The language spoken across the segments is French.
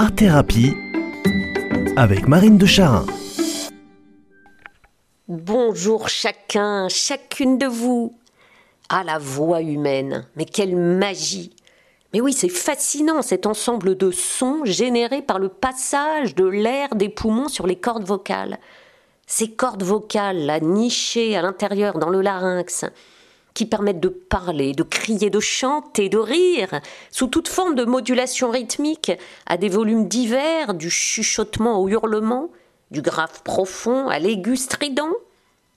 Art Thérapie avec Marine de Charin. Bonjour chacun, chacune de vous. Ah la voix humaine, mais quelle magie. Mais oui, c'est fascinant cet ensemble de sons générés par le passage de l'air des poumons sur les cordes vocales. Ces cordes vocales là nichées à l'intérieur dans le larynx, qui permettent de parler, de crier, de chanter, de rire, sous toute forme de modulation rythmique, à des volumes divers, du chuchotement au hurlement, du grave profond à l'aigu strident,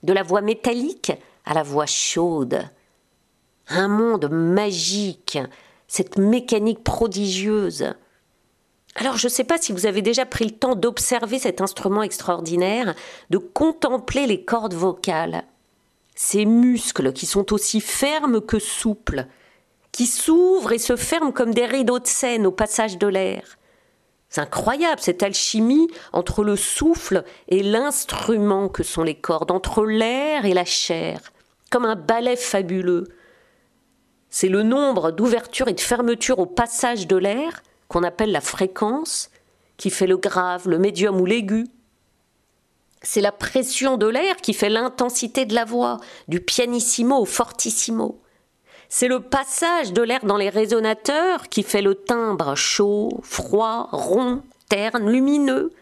de la voix métallique à la voix chaude. Un monde magique, cette mécanique prodigieuse. Alors je ne sais pas si vous avez déjà pris le temps d'observer cet instrument extraordinaire, de contempler les cordes vocales ces muscles qui sont aussi fermes que souples, qui s'ouvrent et se ferment comme des rideaux de scène au passage de l'air. C'est incroyable cette alchimie entre le souffle et l'instrument que sont les cordes, entre l'air et la chair, comme un ballet fabuleux. C'est le nombre d'ouvertures et de fermetures au passage de l'air, qu'on appelle la fréquence, qui fait le grave, le médium ou l'aigu. C'est la pression de l'air qui fait l'intensité de la voix, du pianissimo au fortissimo. C'est le passage de l'air dans les résonateurs qui fait le timbre chaud, froid, rond, terne, lumineux.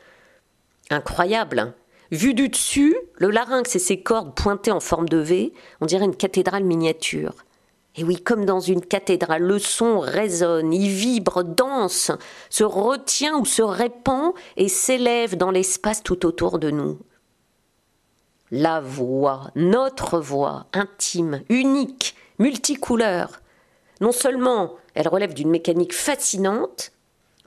Incroyable. Hein. Vu du dessus, le larynx et ses cordes pointées en forme de V, on dirait une cathédrale miniature. Et oui, comme dans une cathédrale, le son résonne, il vibre, danse, se retient ou se répand et s'élève dans l'espace tout autour de nous la voix, notre voix, intime, unique, multicouleur. Non seulement elle relève d'une mécanique fascinante,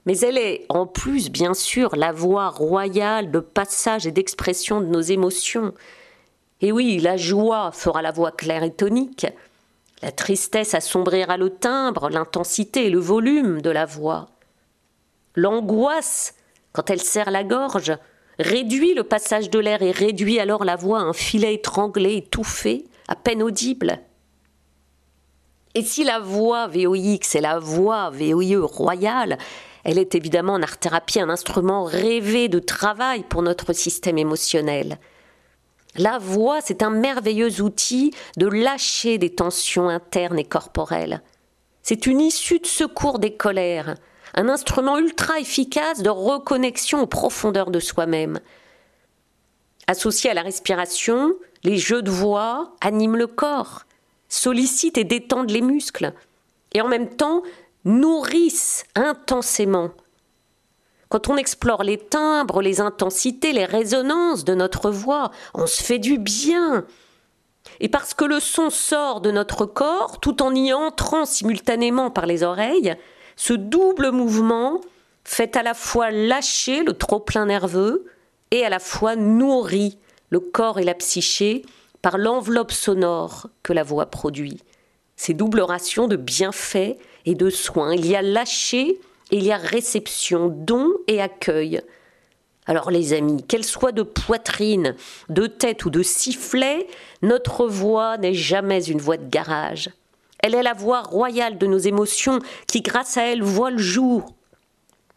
mais elle est en plus bien sûr la voix royale de passage et d'expression de nos émotions. Et oui, la joie fera la voix claire et tonique, la tristesse assombrira le timbre, l'intensité et le volume de la voix. L'angoisse, quand elle serre la gorge, réduit le passage de l'air et réduit alors la voix à un filet étranglé, étouffé, à peine audible. Et si la voix VOX est la voix VOIE royale, elle est évidemment en art-thérapie un instrument rêvé de travail pour notre système émotionnel. La voix, c'est un merveilleux outil de lâcher des tensions internes et corporelles. C'est une issue de secours des colères, un instrument ultra efficace de reconnexion aux profondeurs de soi-même. Associé à la respiration, les jeux de voix animent le corps, sollicitent et détendent les muscles, et en même temps nourrissent intensément. Quand on explore les timbres, les intensités, les résonances de notre voix, on se fait du bien. Et parce que le son sort de notre corps, tout en y entrant simultanément par les oreilles, ce double mouvement fait à la fois lâcher le trop-plein nerveux et à la fois nourrit le corps et la psyché par l'enveloppe sonore que la voix produit. Ces doubles rations de bienfaits et de soins. Il y a lâcher et il y a réception, don et accueil. Alors les amis, qu'elle soit de poitrine, de tête ou de sifflet, notre voix n'est jamais une voix de garage. Elle est la voix royale de nos émotions qui, grâce à elle, voit le jour.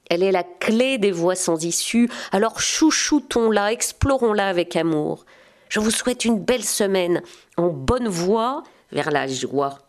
Elle est la clé des voix sans issue, alors chouchoutons-la, explorons-la avec amour. Je vous souhaite une belle semaine en bonne voie vers la joie.